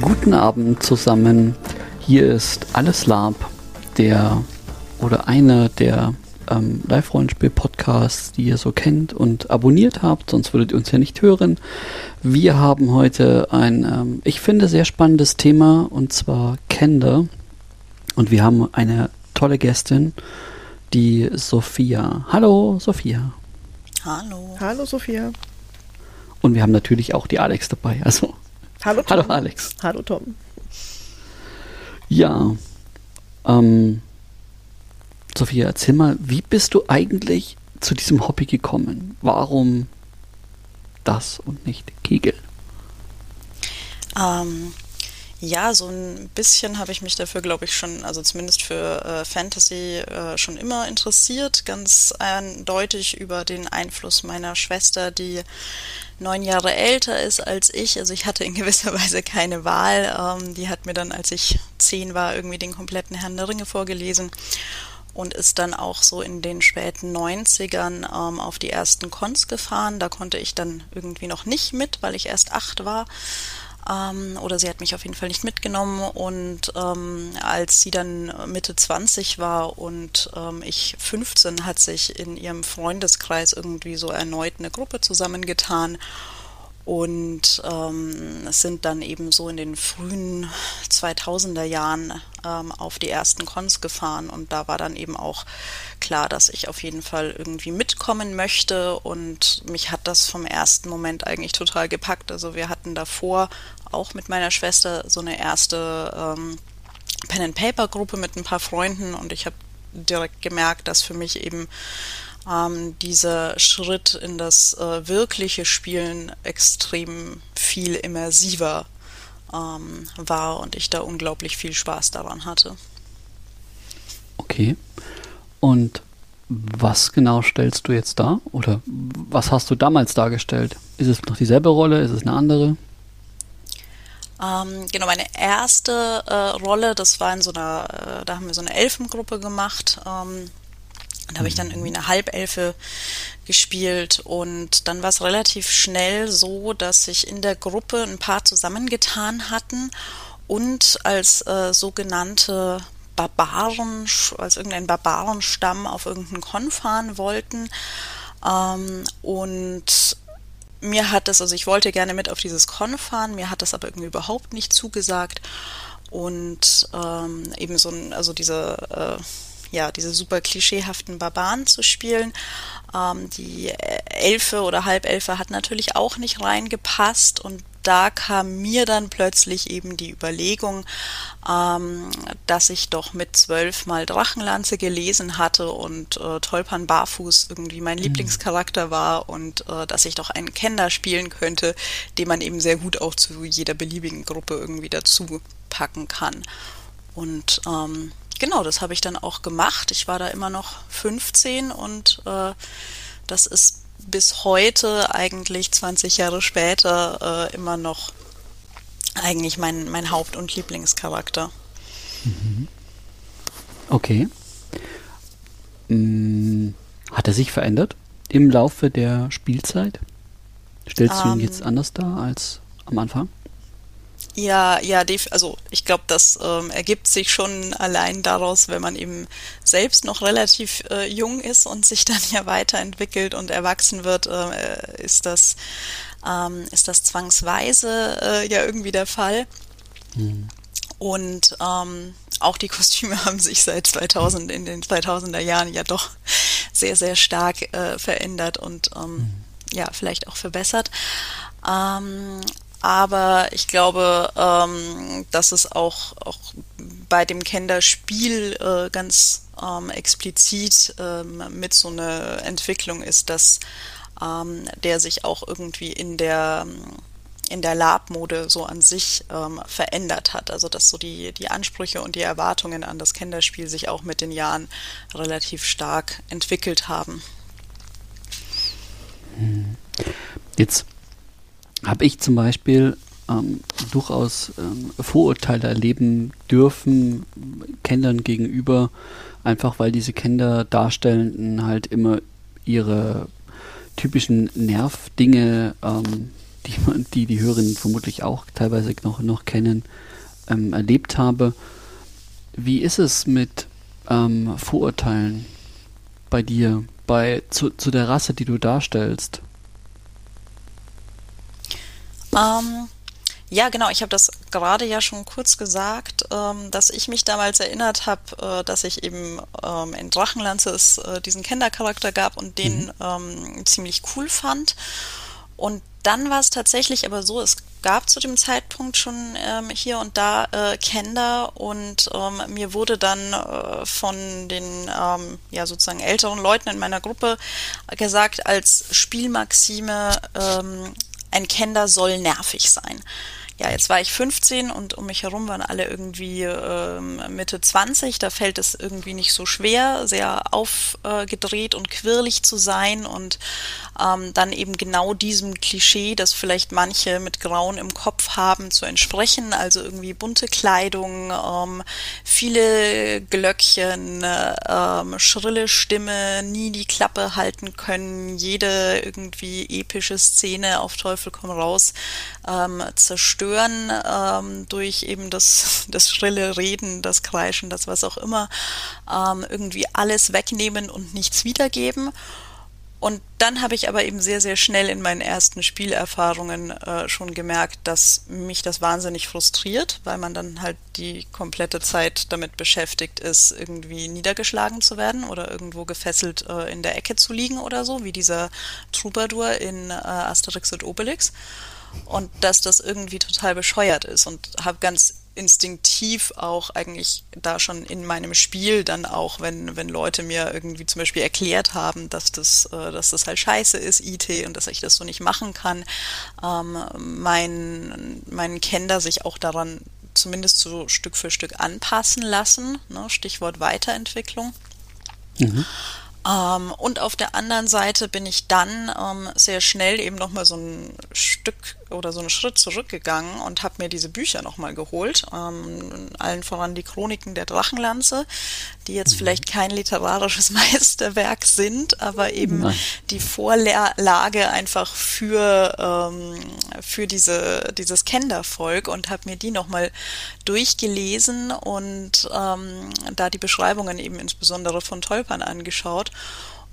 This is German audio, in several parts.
Guten Abend zusammen. Hier ist Alles Lab, der oder einer der ähm, Live-Rollenspiel-Podcasts, die ihr so kennt und abonniert habt, sonst würdet ihr uns ja nicht hören. Wir haben heute ein, ähm, ich finde, sehr spannendes Thema und zwar Kender. Und wir haben eine tolle Gästin, die Sophia. Hallo, Sophia. Hallo. Hallo, Sophia. Und wir haben natürlich auch die Alex dabei. Also, Hallo, Tom. hallo Alex. Hallo, Tom. Ja. Ähm, Sophia, erzähl mal, wie bist du eigentlich zu diesem Hobby gekommen? Warum das und nicht Kegel? Ähm, ja, so ein bisschen habe ich mich dafür, glaube ich, schon, also zumindest für äh, Fantasy äh, schon immer interessiert. Ganz eindeutig über den Einfluss meiner Schwester, die neun Jahre älter ist als ich. Also ich hatte in gewisser Weise keine Wahl. Ähm, die hat mir dann, als ich zehn war, irgendwie den kompletten Herrn der Ringe vorgelesen und ist dann auch so in den späten 90ern ähm, auf die ersten Cons gefahren. Da konnte ich dann irgendwie noch nicht mit, weil ich erst acht war. Ähm, oder sie hat mich auf jeden Fall nicht mitgenommen. Und ähm, als sie dann Mitte 20 war und ähm, ich 15, hat sich in ihrem Freundeskreis irgendwie so erneut eine Gruppe zusammengetan und ähm, sind dann eben so in den frühen 2000er Jahren ähm, auf die ersten Cons gefahren. Und da war dann eben auch klar, dass ich auf jeden Fall irgendwie mitkommen möchte. Und mich hat das vom ersten Moment eigentlich total gepackt. Also wir hatten davor auch mit meiner Schwester so eine erste ähm, Pen-and-Paper-Gruppe mit ein paar Freunden. Und ich habe direkt gemerkt, dass für mich eben ähm, dieser Schritt in das äh, wirkliche Spielen extrem viel immersiver ähm, war und ich da unglaublich viel Spaß daran hatte. Okay. Und was genau stellst du jetzt dar? Oder was hast du damals dargestellt? Ist es noch dieselbe Rolle? Ist es eine andere? Ähm, genau, meine erste äh, Rolle, das war in so einer, äh, da haben wir so eine Elfengruppe gemacht. Ähm, da habe ich dann irgendwie eine Halbelfe gespielt und dann war es relativ schnell so, dass sich in der Gruppe ein paar zusammengetan hatten und als äh, sogenannte Barbaren, als irgendein Barbarenstamm auf irgendeinen Kon fahren wollten. Ähm, und mir hat das, also ich wollte gerne mit auf dieses Con fahren, mir hat das aber irgendwie überhaupt nicht zugesagt. Und ähm, eben so ein, also diese äh, ja, diese super klischeehaften Barbaren zu spielen. Ähm, die Elfe oder Halbelfe hat natürlich auch nicht reingepasst und da kam mir dann plötzlich eben die Überlegung, ähm, dass ich doch mit zwölf mal Drachenlanze gelesen hatte und äh, Tolpan Barfuß irgendwie mein mhm. Lieblingscharakter war und äh, dass ich doch einen Kenner spielen könnte, den man eben sehr gut auch zu jeder beliebigen Gruppe irgendwie dazu packen kann. Und ähm, genau, das habe ich dann auch gemacht. Ich war da immer noch 15 und äh, das ist bis heute eigentlich 20 Jahre später äh, immer noch eigentlich mein, mein Haupt- und Lieblingscharakter. Mhm. Okay. Hm, hat er sich verändert im Laufe der Spielzeit? Stellst du ihn ähm. jetzt anders dar als am Anfang? Ja, ja, also ich glaube, das ähm, ergibt sich schon allein daraus, wenn man eben selbst noch relativ äh, jung ist und sich dann ja weiterentwickelt und erwachsen wird, äh, ist das ähm, ist das zwangsweise äh, ja irgendwie der Fall. Mhm. Und ähm, auch die Kostüme haben sich seit 2000 in den 2000er Jahren ja doch sehr sehr stark äh, verändert und mhm. ja vielleicht auch verbessert. Ähm, aber ich glaube, ähm, dass es auch, auch bei dem Kinderspiel äh, ganz ähm, explizit ähm, mit so einer Entwicklung ist, dass ähm, der sich auch irgendwie in der in der Lab-Mode so an sich ähm, verändert hat. Also dass so die, die Ansprüche und die Erwartungen an das Kinderspiel sich auch mit den Jahren relativ stark entwickelt haben. Jetzt habe ich zum Beispiel ähm, durchaus ähm, Vorurteile erleben dürfen, Kindern gegenüber, einfach weil diese Kinder Darstellenden halt immer ihre typischen Nervdinge, ähm, die die, die Hörerinnen vermutlich auch teilweise noch, noch kennen, ähm, erlebt habe. Wie ist es mit ähm, Vorurteilen bei dir, bei zu, zu der Rasse, die du darstellst? Ähm, ja, genau. Ich habe das gerade ja schon kurz gesagt, ähm, dass ich mich damals erinnert habe, äh, dass ich eben ähm, in Drachenlanze es äh, diesen Kindercharakter gab und den mhm. ähm, ziemlich cool fand. Und dann war es tatsächlich aber so, es gab zu dem Zeitpunkt schon ähm, hier und da äh, Kender und ähm, mir wurde dann äh, von den ähm, ja sozusagen älteren Leuten in meiner Gruppe gesagt als Spielmaxime ähm, ein Kender soll nervig sein ja, jetzt war ich 15 und um mich herum waren alle irgendwie ähm, Mitte 20. Da fällt es irgendwie nicht so schwer, sehr aufgedreht und quirlig zu sein und ähm, dann eben genau diesem Klischee, das vielleicht manche mit Grauen im Kopf haben, zu entsprechen. Also irgendwie bunte Kleidung, ähm, viele Glöckchen, ähm, schrille Stimme, nie die Klappe halten können, jede irgendwie epische Szene auf Teufel komm raus ähm, zerstören ähm, durch eben das, das schrille Reden, das Kreischen, das was auch immer, ähm, irgendwie alles wegnehmen und nichts wiedergeben. Und dann habe ich aber eben sehr, sehr schnell in meinen ersten Spielerfahrungen äh, schon gemerkt, dass mich das wahnsinnig frustriert, weil man dann halt die komplette Zeit damit beschäftigt ist, irgendwie niedergeschlagen zu werden oder irgendwo gefesselt äh, in der Ecke zu liegen oder so, wie dieser Troubadour in äh, Asterix und Obelix und dass das irgendwie total bescheuert ist und habe ganz instinktiv auch eigentlich da schon in meinem Spiel dann auch, wenn, wenn Leute mir irgendwie zum Beispiel erklärt haben, dass das, äh, dass das halt scheiße ist, IT, und dass ich das so nicht machen kann, ähm, mein, mein Kinder sich auch daran zumindest so Stück für Stück anpassen lassen, ne? Stichwort Weiterentwicklung. Mhm. Ähm, und auf der anderen Seite bin ich dann ähm, sehr schnell eben nochmal so ein Stück oder so einen Schritt zurückgegangen und habe mir diese Bücher nochmal geholt. Ähm, allen voran die Chroniken der Drachenlanze, die jetzt mhm. vielleicht kein literarisches Meisterwerk sind, aber eben Nein. die Vorlage einfach für, ähm, für diese, dieses Kendervolk und habe mir die nochmal durchgelesen und ähm, da die Beschreibungen eben insbesondere von Tolpern angeschaut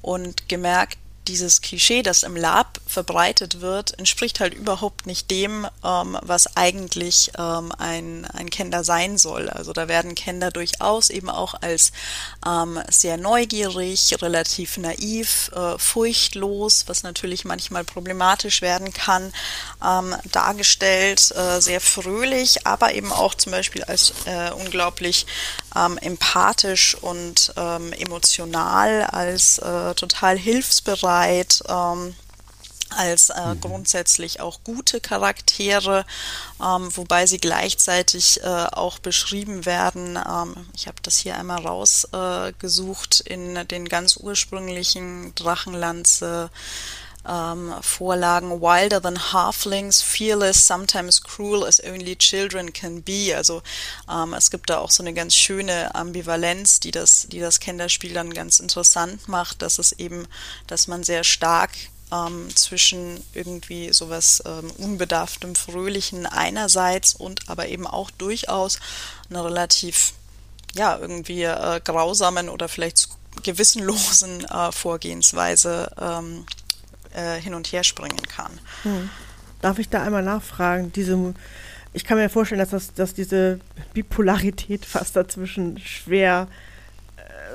und gemerkt, dieses Klischee, das im Lab verbreitet wird, entspricht halt überhaupt nicht dem, ähm, was eigentlich ähm, ein, ein Kinder sein soll. Also da werden Kinder durchaus eben auch als ähm, sehr neugierig, relativ naiv, äh, furchtlos, was natürlich manchmal problematisch werden kann, ähm, dargestellt, äh, sehr fröhlich, aber eben auch zum Beispiel als äh, unglaublich ähm, empathisch und ähm, emotional, als äh, total hilfsbereit. Ähm, als äh, mhm. grundsätzlich auch gute Charaktere, ähm, wobei sie gleichzeitig äh, auch beschrieben werden. Ähm, ich habe das hier einmal rausgesucht äh, in den ganz ursprünglichen Drachenlanze ähm, Vorlagen Wilder than Halflings, fearless, sometimes cruel as only children can be. Also ähm, es gibt da auch so eine ganz schöne Ambivalenz, die das, die das Kinderspiel dann ganz interessant macht, dass es eben, dass man sehr stark ähm, zwischen irgendwie sowas ähm, unbedarftem, fröhlichen einerseits und aber eben auch durchaus einer relativ ja irgendwie äh, grausamen oder vielleicht gewissenlosen äh, Vorgehensweise ähm, äh, hin und her springen kann. Hm. Darf ich da einmal nachfragen? Diese, ich kann mir vorstellen, dass, das, dass diese Bipolarität fast dazwischen schwer äh,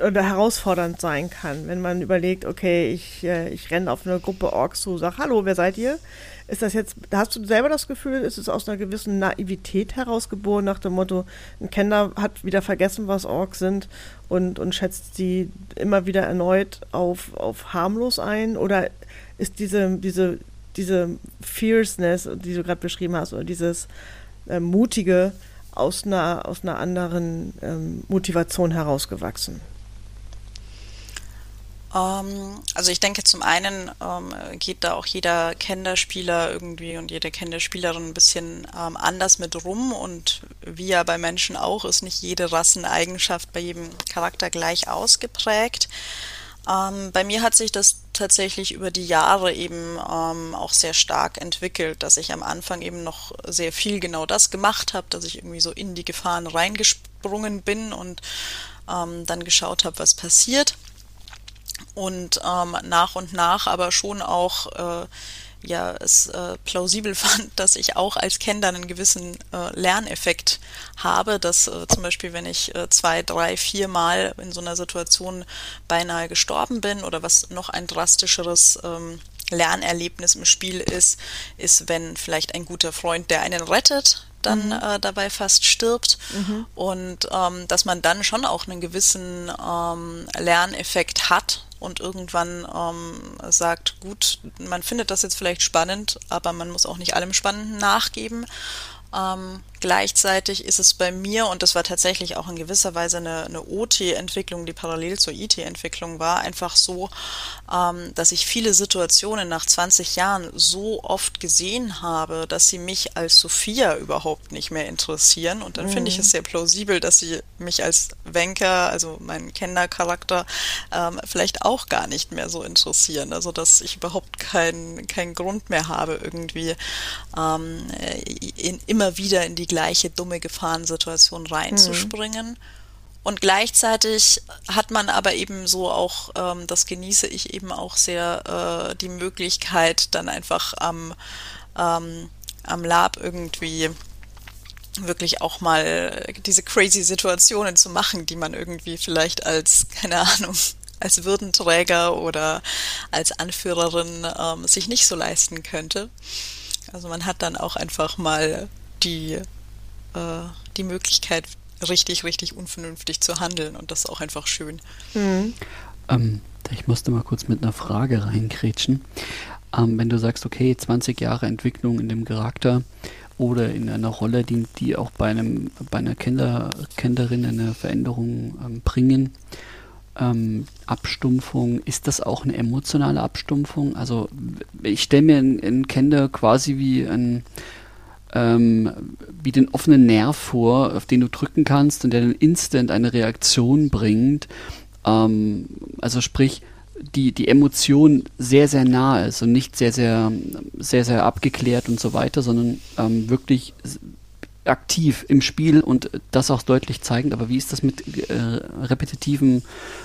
oder herausfordernd sein kann, wenn man überlegt, okay, ich, äh, ich renne auf eine Gruppe Orks zu, sag, hallo, wer seid ihr? Ist das jetzt, hast du selber das Gefühl, ist es aus einer gewissen Naivität herausgeboren, nach dem Motto, ein Kenner hat wieder vergessen, was Orks sind und, und schätzt sie immer wieder erneut auf, auf harmlos ein? Oder ist diese, diese, diese Fierceness, die du gerade beschrieben hast, oder dieses äh, Mutige aus einer, aus einer anderen ähm, Motivation herausgewachsen? Ähm, also ich denke, zum einen ähm, geht da auch jeder Kinderspieler irgendwie und jede Kinderspielerin ein bisschen ähm, anders mit rum und wie ja bei Menschen auch, ist nicht jede Rasseneigenschaft bei jedem Charakter gleich ausgeprägt. Ähm, bei mir hat sich das tatsächlich über die Jahre eben ähm, auch sehr stark entwickelt, dass ich am Anfang eben noch sehr viel genau das gemacht habe, dass ich irgendwie so in die Gefahren reingesprungen bin und ähm, dann geschaut habe, was passiert. Und ähm, nach und nach aber schon auch äh, ja es äh, plausibel fand, dass ich auch als Kinder einen gewissen äh, Lerneffekt habe, dass äh, zum Beispiel, wenn ich äh, zwei, drei, vier Mal in so einer Situation beinahe gestorben bin oder was noch ein drastischeres ähm, Lernerlebnis im Spiel ist, ist, wenn vielleicht ein guter Freund, der einen rettet, dann mhm. äh, dabei fast stirbt mhm. und ähm, dass man dann schon auch einen gewissen ähm, Lerneffekt hat und irgendwann ähm, sagt, gut, man findet das jetzt vielleicht spannend, aber man muss auch nicht allem Spannenden nachgeben. Ähm, Gleichzeitig ist es bei mir, und das war tatsächlich auch in gewisser Weise eine, eine OT-Entwicklung, die parallel zur IT-Entwicklung war, einfach so, ähm, dass ich viele Situationen nach 20 Jahren so oft gesehen habe, dass sie mich als Sophia überhaupt nicht mehr interessieren. Und dann mhm. finde ich mhm. es sehr plausibel, dass sie mich als Wenker, also meinen Kennercharakter, ähm, vielleicht auch gar nicht mehr so interessieren. Also dass ich überhaupt keinen keinen Grund mehr habe, irgendwie ähm, in, immer wieder in die gleiche dumme Gefahrensituation reinzuspringen. Mhm. Und gleichzeitig hat man aber eben so auch, ähm, das genieße ich eben auch sehr, äh, die Möglichkeit, dann einfach am, ähm, am Lab irgendwie wirklich auch mal diese crazy Situationen zu machen, die man irgendwie vielleicht als, keine Ahnung, als Würdenträger oder als Anführerin ähm, sich nicht so leisten könnte. Also man hat dann auch einfach mal die äh, die Möglichkeit, richtig, richtig unvernünftig zu handeln und das ist auch einfach schön. Mhm. Ähm, ich musste mal kurz mit einer Frage reinkrätschen. Ähm, wenn du sagst, okay, 20 Jahre Entwicklung in dem Charakter oder in einer Rolle, die, die auch bei, einem, bei einer Kinder, Kinderin eine Veränderung ähm, bringen, ähm, Abstumpfung, ist das auch eine emotionale Abstumpfung? Also ich stelle mir einen Kinder quasi wie ein ähm, wie den offenen Nerv vor, auf den du drücken kannst und der dann instant eine Reaktion bringt. Ähm, also sprich, die, die Emotion sehr, sehr nah ist und nicht sehr, sehr, sehr, sehr abgeklärt und so weiter, sondern ähm, wirklich aktiv im Spiel und das auch deutlich zeigend. Aber wie ist das mit äh, repetitiven,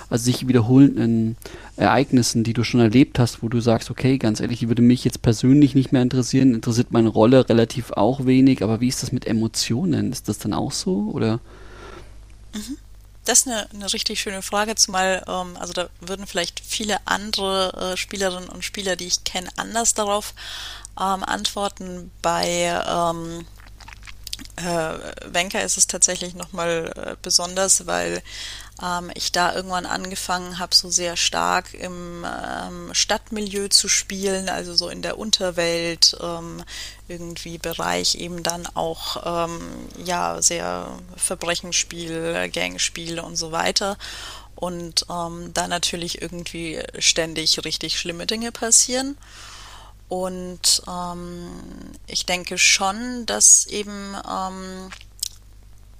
also sich wiederholenden Ereignissen, die du schon erlebt hast, wo du sagst, okay, ganz ehrlich, die würde mich jetzt persönlich nicht mehr interessieren, interessiert meine Rolle relativ auch wenig, aber wie ist das mit Emotionen? Ist das dann auch so oder? Mhm. Das ist eine, eine richtig schöne Frage, zumal, ähm, also da würden vielleicht viele andere äh, Spielerinnen und Spieler, die ich kenne, anders darauf ähm, antworten. Bei ähm, äh, Wenker ist es tatsächlich nochmal äh, besonders, weil ähm, ich da irgendwann angefangen habe, so sehr stark im ähm, Stadtmilieu zu spielen, also so in der Unterwelt, ähm, irgendwie Bereich eben dann auch ähm, ja sehr Verbrechensspiel, Gangspiel und so weiter. Und ähm, da natürlich irgendwie ständig richtig schlimme Dinge passieren. Und ähm, ich denke schon, dass eben ähm,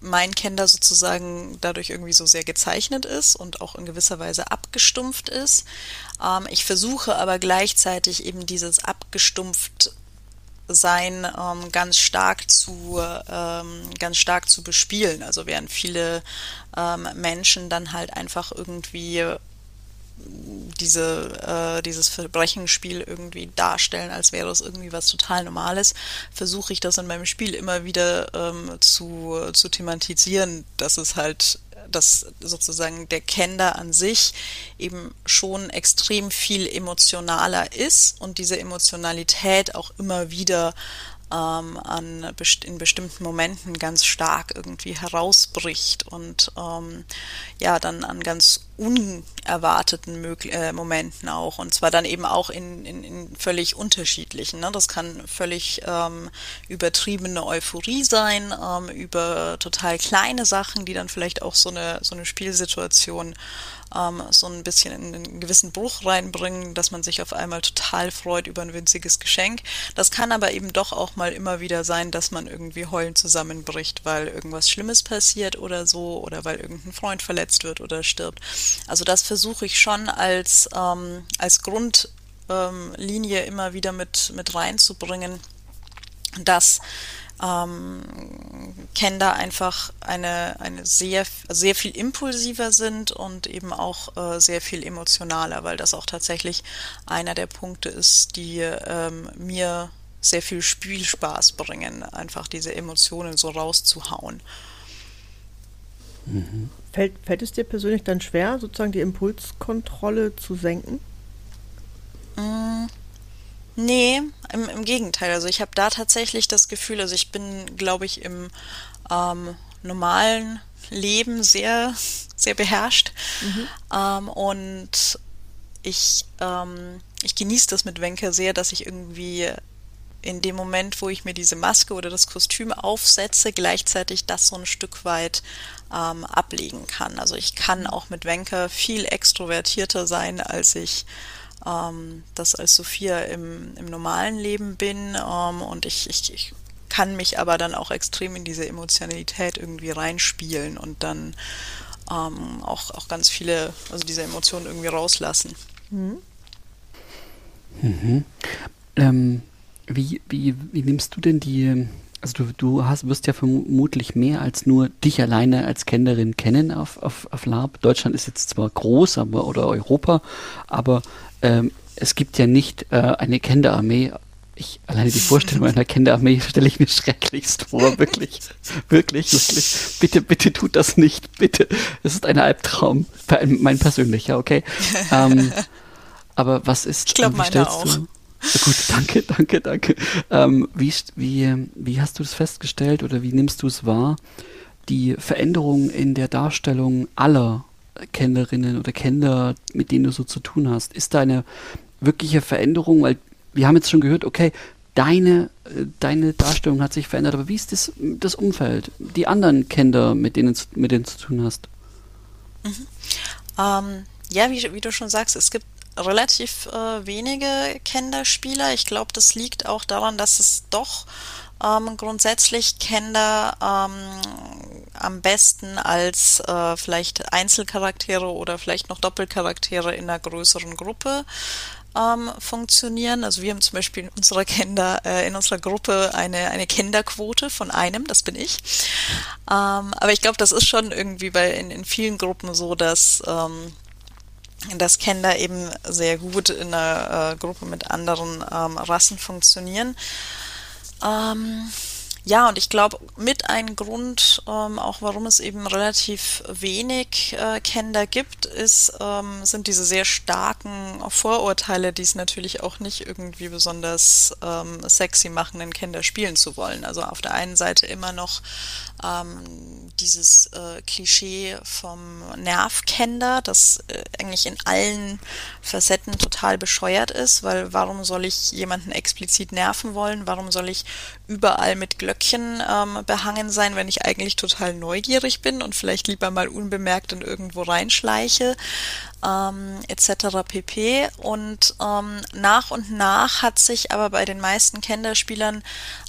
mein Kinder sozusagen dadurch irgendwie so sehr gezeichnet ist und auch in gewisser Weise abgestumpft ist. Ähm, ich versuche aber gleichzeitig eben dieses abgestumpft sein ähm, ganz stark zu ähm, ganz stark zu bespielen. Also während viele ähm, Menschen dann halt einfach irgendwie diese, äh, dieses Verbrechensspiel irgendwie darstellen, als wäre es irgendwie was total Normales, versuche ich das in meinem Spiel immer wieder ähm, zu, zu thematisieren, dass es halt dass sozusagen der Kender an sich eben schon extrem viel emotionaler ist und diese Emotionalität auch immer wieder ähm, an, in bestimmten Momenten ganz stark irgendwie herausbricht und ähm, ja, dann an ganz unerwarteten Mög äh, Momenten auch. Und zwar dann eben auch in, in, in völlig unterschiedlichen. Ne? Das kann völlig ähm, übertriebene Euphorie sein, ähm, über total kleine Sachen, die dann vielleicht auch so eine, so eine Spielsituation ähm, so ein bisschen in einen gewissen Bruch reinbringen, dass man sich auf einmal total freut über ein winziges Geschenk. Das kann aber eben doch auch mal immer wieder sein, dass man irgendwie heulend zusammenbricht, weil irgendwas Schlimmes passiert oder so oder weil irgendein Freund verletzt wird oder stirbt. Also das versuche ich schon als, ähm, als Grundlinie ähm, immer wieder mit, mit reinzubringen, dass ähm, Kinder einfach eine, eine sehr, sehr viel impulsiver sind und eben auch äh, sehr viel emotionaler, weil das auch tatsächlich einer der Punkte ist, die ähm, mir sehr viel Spielspaß bringen, einfach diese Emotionen so rauszuhauen. Mhm. Fällt, fällt es dir persönlich dann schwer, sozusagen die Impulskontrolle zu senken? Mm, Nee, im, im Gegenteil. Also ich habe da tatsächlich das Gefühl, also ich bin, glaube ich, im ähm, normalen Leben sehr, sehr beherrscht. Mhm. Ähm, und ich, ähm, ich genieße das mit Wenker sehr, dass ich irgendwie in dem Moment, wo ich mir diese Maske oder das Kostüm aufsetze, gleichzeitig das so ein Stück weit ähm, ablegen kann. Also ich kann auch mit Wenker viel extrovertierter sein, als ich ähm, das als Sophia im, im normalen Leben bin ähm, und ich, ich, ich kann mich aber dann auch extrem in diese Emotionalität irgendwie reinspielen und dann ähm, auch, auch ganz viele, also diese Emotionen irgendwie rauslassen. Mhm. Mhm. Ähm, wie, wie, wie nimmst du denn die, also du, du hast, wirst ja vermutlich mehr als nur dich alleine als Kennerin kennen auf, auf, auf LARP. Deutschland ist jetzt zwar groß, aber oder Europa, aber ähm, es gibt ja nicht äh, eine Kinderarmee. Ich, alleine die Vorstellung einer Kinderarmee stelle ich mir schrecklichst vor, wirklich, wirklich, wirklich. Bitte, bitte tut das nicht, bitte. Es ist ein Albtraum, mein persönlicher, okay. Ähm, aber was ist? Ich glaube, meiner auch. Du, gut, danke, danke, danke. Ähm, wie, wie, wie hast du das festgestellt oder wie nimmst du es wahr? Die Veränderung in der Darstellung aller Kennerinnen oder Kenner, mit denen du so zu tun hast? Ist da eine wirkliche Veränderung? Weil wir haben jetzt schon gehört, okay, deine, äh, deine Darstellung hat sich verändert, aber wie ist das, das Umfeld, die anderen Kenner, mit denen, mit denen du zu tun hast? Mhm. Ähm, ja, wie, wie, du schon sagst, es gibt relativ äh, wenige Kennerspieler. Ich glaube, das liegt auch daran, dass es doch ähm, grundsätzlich Kinder ähm, am besten als äh, vielleicht Einzelcharaktere oder vielleicht noch Doppelcharaktere in einer größeren Gruppe ähm, funktionieren. Also wir haben zum Beispiel in unserer Kinder, äh, in unserer Gruppe eine, eine Kinderquote von einem, das bin ich. Ähm, aber ich glaube, das ist schon irgendwie bei in, in vielen Gruppen so, dass ähm, dass Kinder eben sehr gut in einer äh, Gruppe mit anderen ähm, Rassen funktionieren. Ähm, ja, und ich glaube, mit ein Grund, ähm, auch warum es eben relativ wenig äh, Kinder gibt, ist, ähm, sind diese sehr starken Vorurteile, die es natürlich auch nicht irgendwie besonders ähm, sexy machen, den Kinder spielen zu wollen. Also auf der einen Seite immer noch ähm, dieses äh, Klischee vom Nervkender, das äh, eigentlich in allen Facetten total bescheuert ist, weil warum soll ich jemanden explizit nerven wollen? Warum soll ich überall mit Glöckchen ähm, behangen sein, wenn ich eigentlich total neugierig bin und vielleicht lieber mal unbemerkt in irgendwo reinschleiche? Ähm, etc. pp. Und ähm, nach und nach hat sich aber bei den meisten Kinderspielern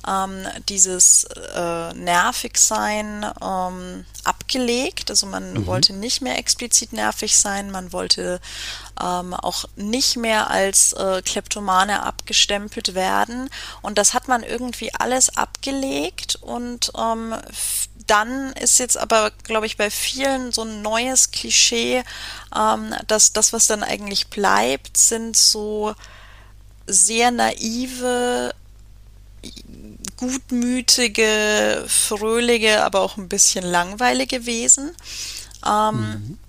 ähm, dieses äh, nervig sein ähm, abgelegt. Also man mhm. wollte nicht mehr explizit nervig sein, man wollte ähm, auch nicht mehr als äh, Kleptomane abgestempelt werden. Und das hat man irgendwie alles abgelegt und ähm, dann ist jetzt aber, glaube ich, bei vielen so ein neues Klischee, ähm, dass das, was dann eigentlich bleibt, sind so sehr naive, gutmütige, fröhliche, aber auch ein bisschen langweilige Wesen. Ähm, mhm.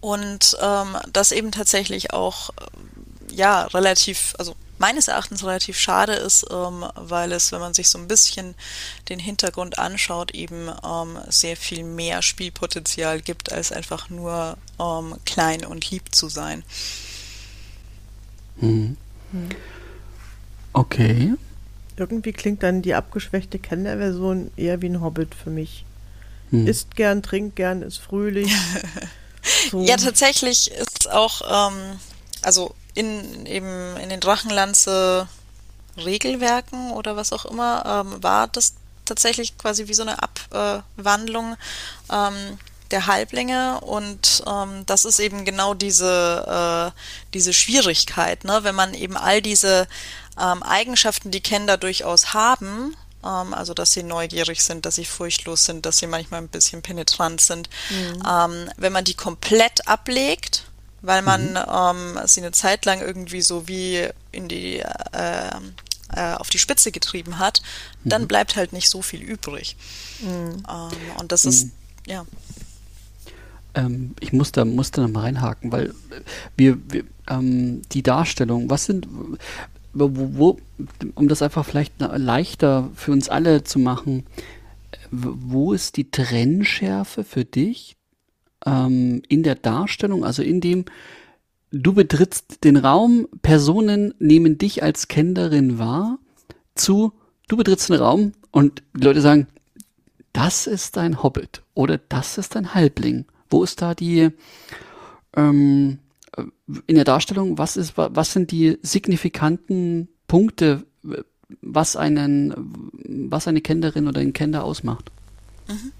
Und ähm, das eben tatsächlich auch ja relativ, also meines Erachtens relativ schade ist, ähm, weil es, wenn man sich so ein bisschen den Hintergrund anschaut, eben ähm, sehr viel mehr Spielpotenzial gibt, als einfach nur ähm, klein und lieb zu sein. Mhm. Mhm. Okay. Irgendwie klingt dann die abgeschwächte Kennerversion eher wie ein Hobbit für mich. Mhm. Isst gern, trinkt gern, ist fröhlich. So. Ja, tatsächlich ist auch, ähm, also in eben in den Drachenlanze Regelwerken oder was auch immer, ähm, war das tatsächlich quasi wie so eine Abwandlung ähm, der Halblinge und ähm, das ist eben genau diese, äh, diese Schwierigkeit, ne? wenn man eben all diese ähm, Eigenschaften, die Kinder durchaus haben, ähm, also dass sie neugierig sind, dass sie furchtlos sind, dass sie manchmal ein bisschen penetrant sind, mhm. ähm, wenn man die komplett ablegt, weil man mhm. ähm, sie eine Zeit lang irgendwie so wie in die äh, äh, auf die Spitze getrieben hat, dann mhm. bleibt halt nicht so viel übrig. Mhm. Ähm, und das ist, mhm. ja. Ähm, ich muss da, muss da mal reinhaken, weil wir, wir ähm, die Darstellung, was sind, wo, wo, um das einfach vielleicht leichter für uns alle zu machen, wo ist die Trennschärfe für dich ähm, in der Darstellung, also in dem, du betrittst den Raum, Personen nehmen dich als Kennerin wahr, zu, du betrittst den Raum und die Leute sagen, das ist ein Hobbit oder das ist ein Halbling. Wo ist da die, ähm, in der Darstellung, was ist, was sind die signifikanten Punkte, was einen, was eine Kennerin oder ein Kenner ausmacht? Mhm.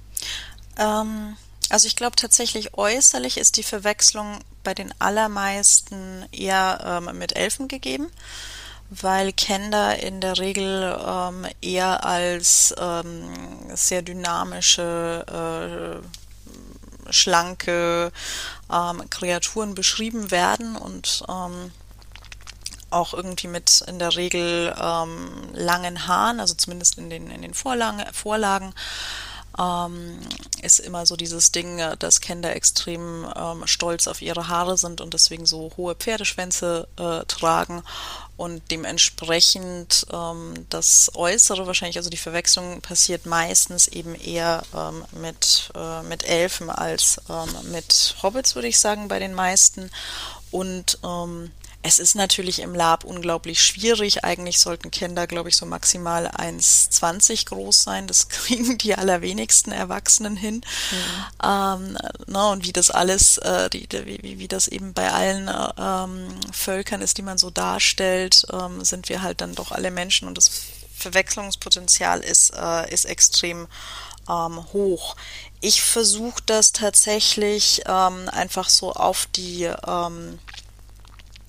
Ähm, also ich glaube tatsächlich äußerlich ist die Verwechslung bei den allermeisten eher ähm, mit Elfen gegeben, weil Kender in der Regel ähm, eher als ähm, sehr dynamische, äh, schlanke ähm, Kreaturen beschrieben werden und ähm, auch irgendwie mit in der Regel ähm, langen Haaren, also zumindest in den, in den Vorlagen, Vorlagen ähm, ist immer so dieses Ding, dass Kinder extrem ähm, stolz auf ihre Haare sind und deswegen so hohe Pferdeschwänze äh, tragen und dementsprechend ähm, das Äußere wahrscheinlich, also die Verwechslung passiert meistens eben eher ähm, mit, äh, mit Elfen als ähm, mit Hobbits, würde ich sagen, bei den meisten. Und ähm, es ist natürlich im Lab unglaublich schwierig. Eigentlich sollten Kinder, glaube ich, so maximal 1,20 groß sein. Das kriegen die allerwenigsten Erwachsenen hin. Mhm. Ähm, na, und wie das alles, äh, die, wie, wie das eben bei allen äh, ähm, Völkern ist, die man so darstellt, ähm, sind wir halt dann doch alle Menschen und das Verwechslungspotenzial ist, äh, ist extrem ähm, hoch. Ich versuche das tatsächlich ähm, einfach so auf die ähm,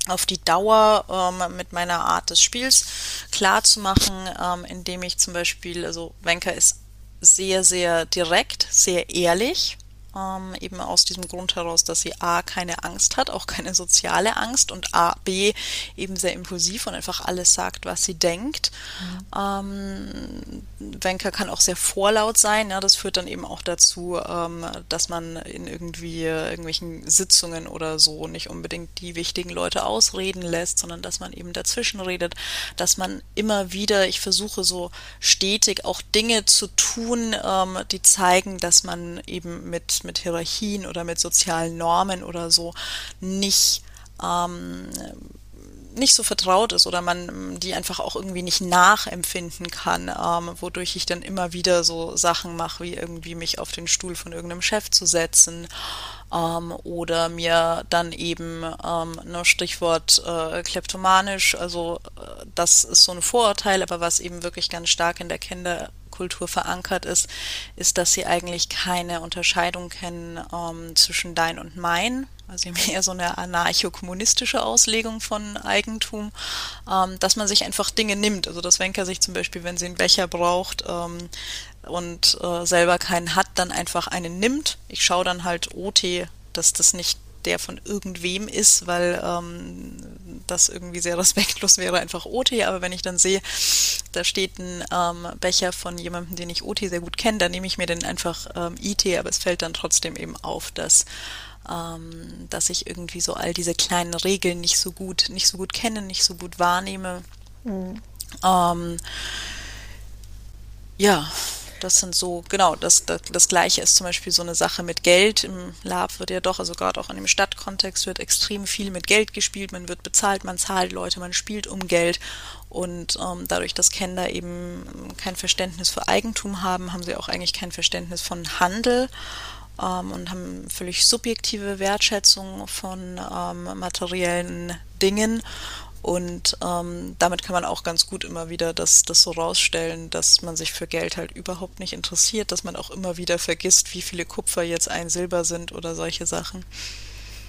auf die Dauer ähm, mit meiner Art des Spiels klar zu machen, ähm, indem ich zum Beispiel, also Wenker ist sehr, sehr direkt, sehr ehrlich ähm, eben aus diesem Grund heraus, dass sie A keine Angst hat, auch keine soziale Angst und A, B eben sehr impulsiv und einfach alles sagt, was sie denkt. Mhm. Ähm, Wenker kann auch sehr vorlaut sein, ja, das führt dann eben auch dazu, ähm, dass man in irgendwie irgendwelchen Sitzungen oder so nicht unbedingt die wichtigen Leute ausreden lässt, sondern dass man eben dazwischen redet, dass man immer wieder, ich versuche so stetig auch Dinge zu tun, ähm, die zeigen, dass man eben mit mit Hierarchien oder mit sozialen Normen oder so nicht ähm, nicht so vertraut ist oder man die einfach auch irgendwie nicht nachempfinden kann, ähm, wodurch ich dann immer wieder so Sachen mache, wie irgendwie mich auf den Stuhl von irgendeinem Chef zu setzen ähm, oder mir dann eben ähm, ne, Stichwort äh, kleptomanisch, also äh, das ist so ein Vorurteil, aber was eben wirklich ganz stark in der Kinder Kultur verankert ist, ist, dass sie eigentlich keine Unterscheidung kennen ähm, zwischen dein und mein. Also eher so eine anarcho-kommunistische Auslegung von Eigentum, ähm, dass man sich einfach Dinge nimmt. Also dass Wenker sich zum Beispiel, wenn sie einen Becher braucht ähm, und äh, selber keinen hat, dann einfach einen nimmt. Ich schaue dann halt OT, dass das nicht der von irgendwem ist, weil ähm, das irgendwie sehr respektlos wäre, einfach OT. Aber wenn ich dann sehe, da steht ein ähm, Becher von jemandem, den ich OT sehr gut kenne, dann nehme ich mir den einfach ähm, IT, aber es fällt dann trotzdem eben auf, dass ähm, dass ich irgendwie so all diese kleinen Regeln nicht so gut, nicht so gut kenne, nicht so gut wahrnehme. Mhm. Ähm, ja, das sind so, genau, das, das, das Gleiche ist zum Beispiel so eine Sache mit Geld. Im Lab wird ja doch, also gerade auch in dem Stadtkontext wird extrem viel mit Geld gespielt. Man wird bezahlt, man zahlt Leute, man spielt um Geld. Und ähm, dadurch, dass Kinder eben kein Verständnis für Eigentum haben, haben sie auch eigentlich kein Verständnis von Handel. ähm, und haben völlig subjektive Wertschätzung von ähm, materiellen Dingen. Und ähm, damit kann man auch ganz gut immer wieder das, das so rausstellen, dass man sich für Geld halt überhaupt nicht interessiert, dass man auch immer wieder vergisst, wie viele Kupfer jetzt ein Silber sind oder solche Sachen.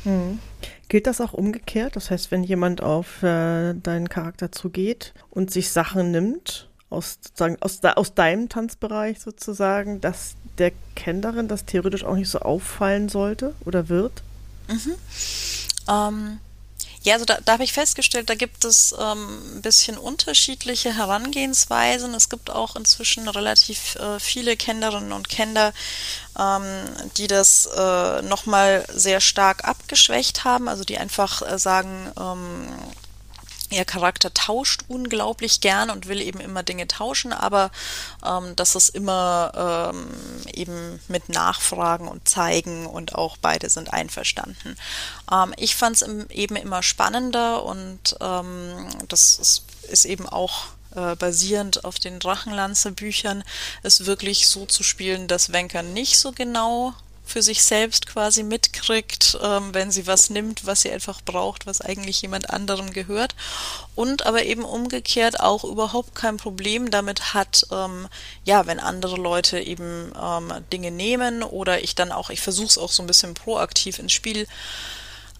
Hm. Gilt das auch umgekehrt? Das heißt, wenn jemand auf äh, deinen Charakter zugeht und sich Sachen nimmt, aus, sozusagen, aus, aus deinem Tanzbereich sozusagen, dass der Kennerin das theoretisch auch nicht so auffallen sollte oder wird? Mhm. Ähm, ja, also da, da habe ich festgestellt, da gibt es ähm, ein bisschen unterschiedliche Herangehensweisen. Es gibt auch inzwischen relativ äh, viele Kennerinnen und Kenner, ähm, die das äh, nochmal sehr stark abgeschwächt haben, also die einfach äh, sagen, ähm, Ihr Charakter tauscht unglaublich gern und will eben immer Dinge tauschen, aber ähm, das ist immer ähm, eben mit Nachfragen und Zeigen und auch beide sind einverstanden. Ähm, ich fand es eben immer spannender und ähm, das ist, ist eben auch äh, basierend auf den Drachenlanze-Büchern, es wirklich so zu spielen, dass Wenker nicht so genau für sich selbst quasi mitkriegt, ähm, wenn sie was nimmt, was sie einfach braucht, was eigentlich jemand anderem gehört. Und aber eben umgekehrt auch überhaupt kein Problem damit hat, ähm, ja, wenn andere Leute eben ähm, Dinge nehmen oder ich dann auch, ich versuche es auch so ein bisschen proaktiv ins Spiel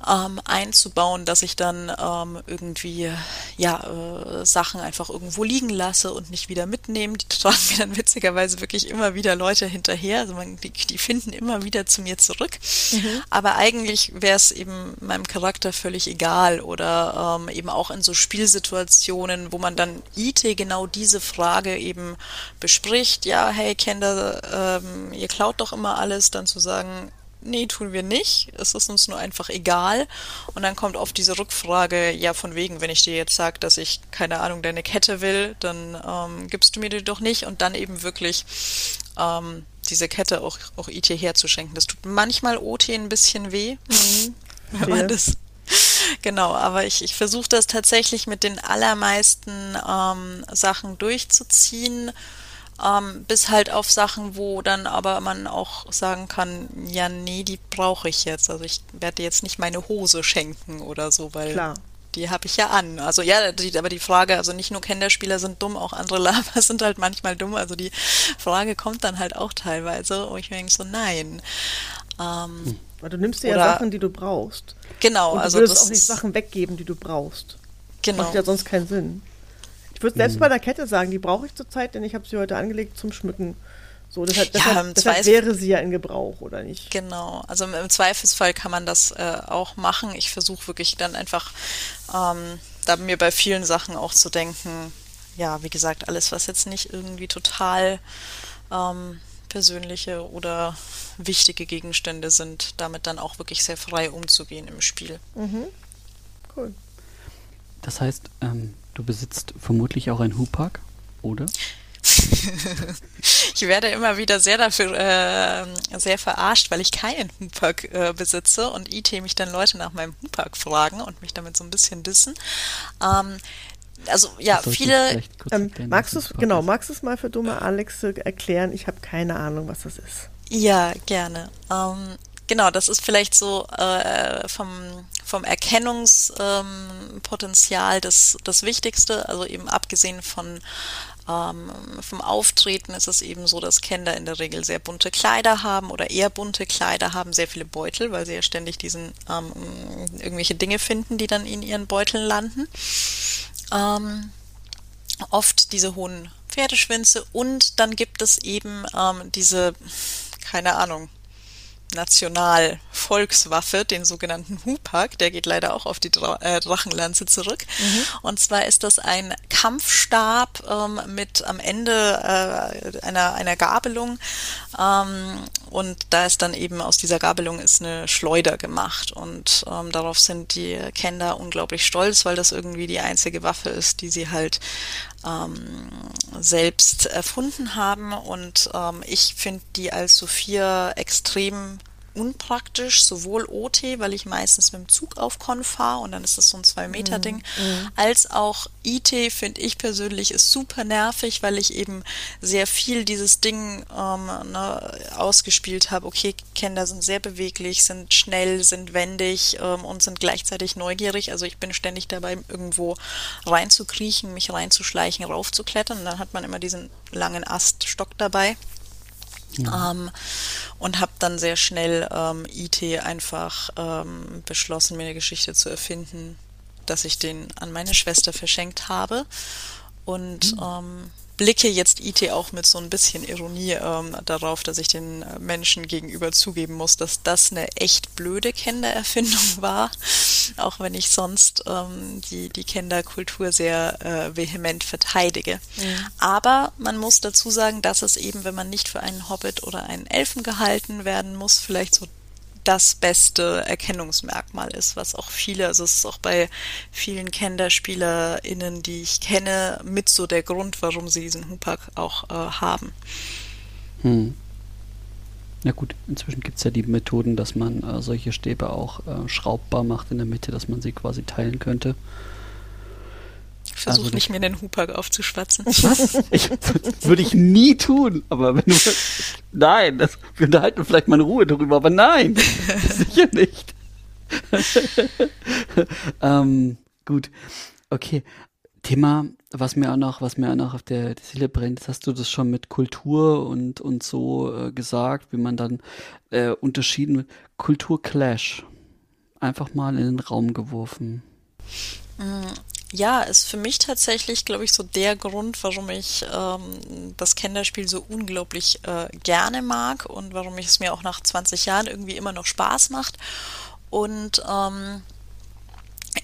ähm, einzubauen, dass ich dann ähm, irgendwie ja äh, Sachen einfach irgendwo liegen lasse und nicht wieder mitnehme. Die tragen mir dann witzigerweise wirklich immer wieder Leute hinterher. Also man, die, die finden immer wieder zu mir zurück. Mhm. Aber eigentlich wäre es eben meinem Charakter völlig egal oder ähm, eben auch in so Spielsituationen, wo man dann IT genau diese Frage eben bespricht. Ja, hey Kinder, ähm, ihr klaut doch immer alles, dann zu sagen, nee, tun wir nicht. Es ist uns nur einfach egal. Und dann kommt oft diese Rückfrage, ja, von wegen, wenn ich dir jetzt sage, dass ich, keine Ahnung, deine Kette will, dann ähm, gibst du mir die doch nicht. Und dann eben wirklich ähm, diese Kette auch, auch IT herzuschenken. Das tut manchmal OT ein bisschen weh, mhm. wenn man das Genau, aber ich, ich versuche das tatsächlich mit den allermeisten ähm, Sachen durchzuziehen ähm, bis halt auf Sachen, wo dann aber man auch sagen kann, ja, nee, die brauche ich jetzt. Also ich werde jetzt nicht meine Hose schenken oder so, weil Klar. die habe ich ja an. Also ja, die, aber die Frage, also nicht nur Kinderspieler sind dumm, auch andere Laber sind halt manchmal dumm. Also die Frage kommt dann halt auch teilweise, wo ich mir denke so, nein. Ähm, hm. Weil du nimmst dir ja Sachen, die du brauchst. Genau, Und du also würdest auch nicht Sachen weggeben, die du brauchst. Genau. Macht ja sonst keinen Sinn. Ich würde selbst mhm. bei der Kette sagen, die brauche ich zurzeit, denn ich habe sie heute angelegt zum Schmücken. So, deshalb, ja, deshalb, deshalb wäre sie ja in Gebrauch, oder nicht? Genau, also im Zweifelsfall kann man das äh, auch machen. Ich versuche wirklich dann einfach, ähm, da mir bei vielen Sachen auch zu denken, ja, wie gesagt, alles, was jetzt nicht irgendwie total ähm, persönliche oder wichtige Gegenstände sind, damit dann auch wirklich sehr frei umzugehen im Spiel. Mhm. Cool. Das heißt, ähm, Du besitzt vermutlich auch ein Hupak, oder? ich werde immer wieder sehr dafür äh, sehr verarscht, weil ich keinen Hupak äh, besitze und IT mich dann Leute nach meinem Hupak fragen und mich damit so ein bisschen dissen. Ähm, also ja, viele. Ähm, magst du es genau, magst du es mal für dumme Alex erklären? Ich habe keine Ahnung, was das ist. Ja, gerne. Ähm, genau, das ist vielleicht so äh, vom, vom Erkennungspotenzial ähm, das, das Wichtigste. Also eben abgesehen von ähm, vom Auftreten ist es eben so, dass Kinder in der Regel sehr bunte Kleider haben oder eher bunte Kleider haben, sehr viele Beutel, weil sie ja ständig diesen ähm, irgendwelche Dinge finden, die dann in ihren Beuteln landen. Ähm, oft diese hohen Pferdeschwänze und dann gibt es eben ähm, diese, keine Ahnung, National-Volkswaffe, den sogenannten Hupak, der geht leider auch auf die Dra äh, Drachenlanze zurück. Mhm. Und zwar ist das ein Kampfstab ähm, mit am Ende äh, einer, einer Gabelung. Ähm, und da ist dann eben aus dieser Gabelung ist eine Schleuder gemacht. Und ähm, darauf sind die Kinder unglaublich stolz, weil das irgendwie die einzige Waffe ist, die sie halt ähm, selbst erfunden haben. Und ähm, ich finde die als Sophia extrem unpraktisch, sowohl OT, weil ich meistens mit dem Zug auf Con fahre und dann ist das so ein Zwei-Meter-Ding, mhm. als auch IT finde ich persönlich ist super nervig, weil ich eben sehr viel dieses Ding ähm, ne, ausgespielt habe. Okay, Kinder sind sehr beweglich, sind schnell, sind wendig ähm, und sind gleichzeitig neugierig. Also ich bin ständig dabei, irgendwo reinzukriechen, mich reinzuschleichen, raufzuklettern und dann hat man immer diesen langen Aststock dabei. Ja. Ähm, und habe dann sehr schnell ähm, IT einfach ähm, beschlossen, mir eine Geschichte zu erfinden, dass ich den an meine Schwester verschenkt habe. Und mhm. Blicke jetzt IT auch mit so ein bisschen Ironie ähm, darauf, dass ich den äh, Menschen gegenüber zugeben muss, dass das eine echt blöde Kindererfindung war, auch wenn ich sonst ähm, die, die Kinderkultur sehr äh, vehement verteidige. Mhm. Aber man muss dazu sagen, dass es eben, wenn man nicht für einen Hobbit oder einen Elfen gehalten werden muss, vielleicht so das beste Erkennungsmerkmal ist, was auch viele, also es ist auch bei vielen KenderspielerInnen, die ich kenne, mit so der Grund, warum sie diesen Hupak auch äh, haben. Hm. Na gut, inzwischen gibt es ja die Methoden, dass man äh, solche Stäbe auch äh, schraubbar macht in der Mitte, dass man sie quasi teilen könnte. Ich versuche also nicht, mir den Hupak aufzuschwatzen. Was? Ich, würde ich nie tun. Aber wenn du. Nein, das, wir unterhalten vielleicht mal in Ruhe darüber, aber nein, sicher nicht. ähm, gut. Okay. Thema, was mir auch noch, was mir auch noch auf der, der Seele brennt, hast du das schon mit Kultur und, und so äh, gesagt, wie man dann äh, unterschieden wird. Kulturclash. Einfach mal in den Raum geworfen. Ja, ist für mich tatsächlich, glaube ich, so der Grund, warum ich ähm, das Kinderspiel so unglaublich äh, gerne mag und warum es mir auch nach 20 Jahren irgendwie immer noch Spaß macht. Und ähm,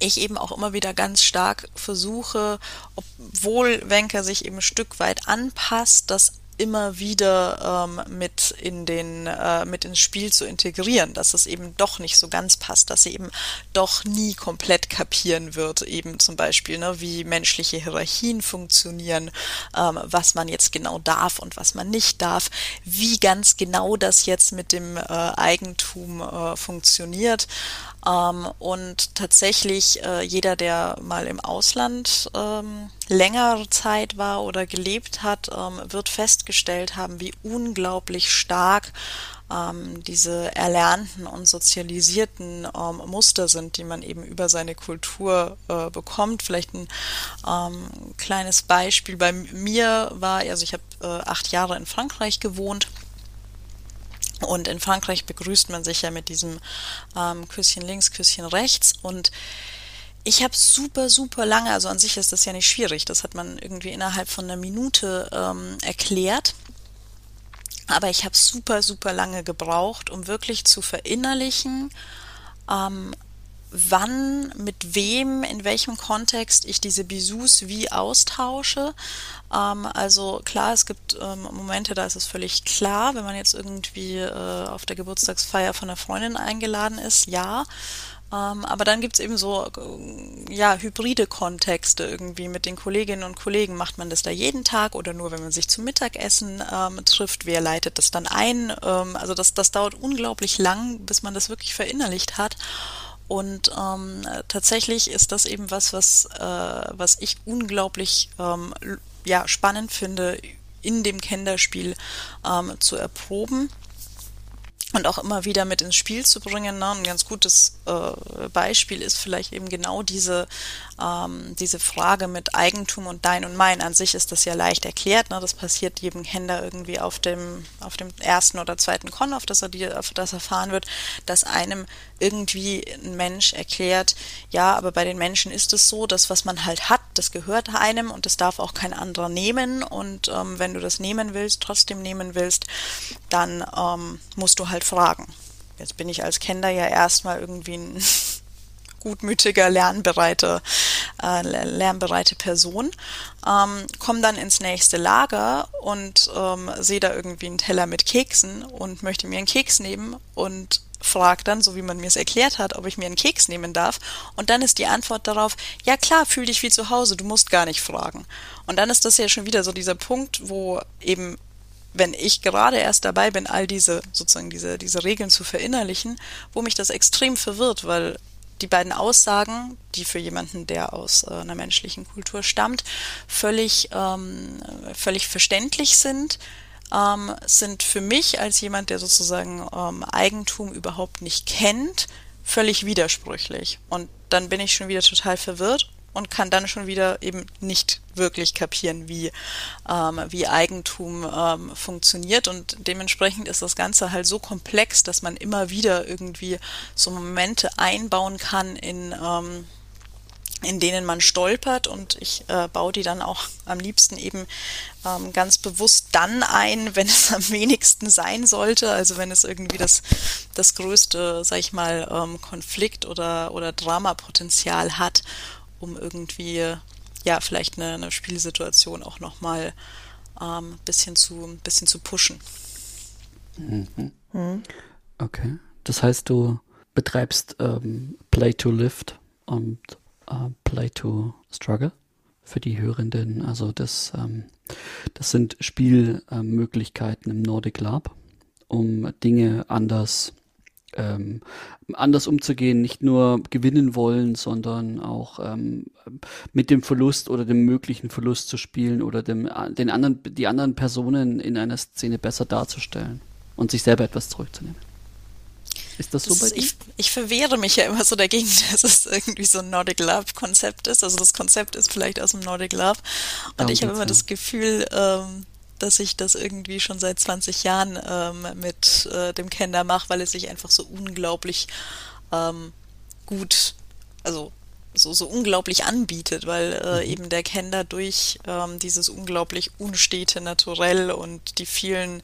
ich eben auch immer wieder ganz stark versuche, obwohl Wenker sich eben ein Stück weit anpasst, das immer wieder ähm, mit in den äh, mit ins Spiel zu integrieren, dass es eben doch nicht so ganz passt, dass sie eben doch nie komplett kapieren wird, eben zum Beispiel, ne, wie menschliche Hierarchien funktionieren, ähm, was man jetzt genau darf und was man nicht darf, wie ganz genau das jetzt mit dem äh, Eigentum äh, funktioniert. Ähm, und tatsächlich äh, jeder, der mal im Ausland ähm, längere Zeit war oder gelebt hat, ähm, wird festgestellt haben, wie unglaublich stark ähm, diese erlernten und sozialisierten ähm, Muster sind, die man eben über seine Kultur äh, bekommt. Vielleicht ein ähm, kleines Beispiel. Bei mir war, also ich habe äh, acht Jahre in Frankreich gewohnt und in Frankreich begrüßt man sich ja mit diesem ähm, Küsschen links, Küsschen rechts. Und ich habe super, super lange, also an sich ist das ja nicht schwierig, das hat man irgendwie innerhalb von einer Minute ähm, erklärt. Aber ich habe super, super lange gebraucht, um wirklich zu verinnerlichen, ähm, wann, mit wem, in welchem Kontext ich diese Bisous wie austausche. Ähm, also klar, es gibt ähm, Momente, da ist es völlig klar, wenn man jetzt irgendwie äh, auf der Geburtstagsfeier von einer Freundin eingeladen ist, ja. Ähm, aber dann gibt es eben so äh, ja, hybride Kontexte irgendwie mit den Kolleginnen und Kollegen. Macht man das da jeden Tag oder nur, wenn man sich zum Mittagessen ähm, trifft? Wer leitet das dann ein? Ähm, also das, das dauert unglaublich lang, bis man das wirklich verinnerlicht hat. Und ähm, tatsächlich ist das eben was, was, äh, was ich unglaublich ähm, ja, spannend finde, in dem Kinderspiel ähm, zu erproben und auch immer wieder mit ins Spiel zu bringen. Ne? Ein ganz gutes äh, Beispiel ist vielleicht eben genau diese, ähm, diese Frage mit Eigentum und dein und mein. An sich ist das ja leicht erklärt. Ne? Das passiert jedem Händler irgendwie auf dem, auf dem ersten oder zweiten Con, auf das er, die, auf das erfahren wird, dass einem irgendwie ein Mensch erklärt, ja, aber bei den Menschen ist es so, dass was man halt hat, das gehört einem und das darf auch kein anderer nehmen. Und ähm, wenn du das nehmen willst, trotzdem nehmen willst, dann ähm, musst du halt fragen. Jetzt bin ich als Kinder ja erstmal irgendwie ein gutmütiger, lernbereite, äh, lernbereite Person, ähm, komme dann ins nächste Lager und ähm, sehe da irgendwie einen Teller mit Keksen und möchte mir einen Keks nehmen und frage dann, so wie man mir es erklärt hat, ob ich mir einen Keks nehmen darf. Und dann ist die Antwort darauf, ja klar, fühl dich wie zu Hause, du musst gar nicht fragen. Und dann ist das ja schon wieder so dieser Punkt, wo eben wenn ich gerade erst dabei bin, all diese sozusagen diese diese Regeln zu verinnerlichen, wo mich das extrem verwirrt, weil die beiden Aussagen, die für jemanden, der aus äh, einer menschlichen Kultur stammt, völlig ähm, völlig verständlich sind, ähm, sind für mich als jemand, der sozusagen ähm, Eigentum überhaupt nicht kennt, völlig widersprüchlich. Und dann bin ich schon wieder total verwirrt und kann dann schon wieder eben nicht wirklich kapieren, wie, ähm, wie Eigentum ähm, funktioniert. Und dementsprechend ist das Ganze halt so komplex, dass man immer wieder irgendwie so Momente einbauen kann in, ähm, in denen man stolpert und ich äh, baue die dann auch am liebsten eben ähm, ganz bewusst dann ein, wenn es am wenigsten sein sollte, also wenn es irgendwie das, das größte, sag ich mal, ähm, Konflikt oder, oder Dramapotenzial hat, um irgendwie, ja, vielleicht eine, eine Spielsituation auch nochmal ähm, bisschen zu, bisschen zu pushen. Mhm. Mhm. Okay. Das heißt, du betreibst ähm, Play to Lift und Play to Struggle für die Hörenden. Also das, ähm, das sind Spielmöglichkeiten im Nordic Lab, um Dinge anders ähm, anders umzugehen, nicht nur gewinnen wollen, sondern auch ähm, mit dem Verlust oder dem möglichen Verlust zu spielen oder dem, den anderen, die anderen Personen in einer Szene besser darzustellen und sich selber etwas zurückzunehmen. Ist das, das so bei dir? Ich, ich verwehre mich ja immer so dagegen, dass es irgendwie so ein Nordic Love Konzept ist. Also das Konzept ist vielleicht aus dem Nordic Love. Und Darum ich habe immer ja. das Gefühl, ähm, dass ich das irgendwie schon seit 20 Jahren ähm, mit äh, dem Kender mache, weil es sich einfach so unglaublich ähm, gut, also so, so unglaublich anbietet, weil äh, mhm. eben der Kender durch ähm, dieses unglaublich unstete Naturell und die vielen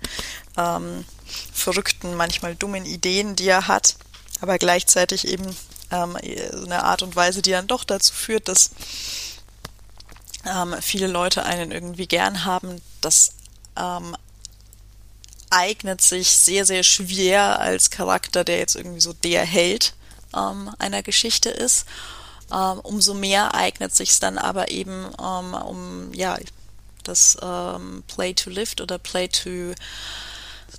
ähm, verrückten, manchmal dummen Ideen, die er hat, aber gleichzeitig eben ähm, eine Art und Weise, die dann doch dazu führt, dass ähm, viele Leute einen irgendwie gern haben, das ähm, eignet sich sehr, sehr schwer als Charakter, der jetzt irgendwie so der Held ähm, einer Geschichte ist. Ähm, umso mehr eignet sich es dann aber eben ähm, um ja das ähm, Play to Lift oder Play to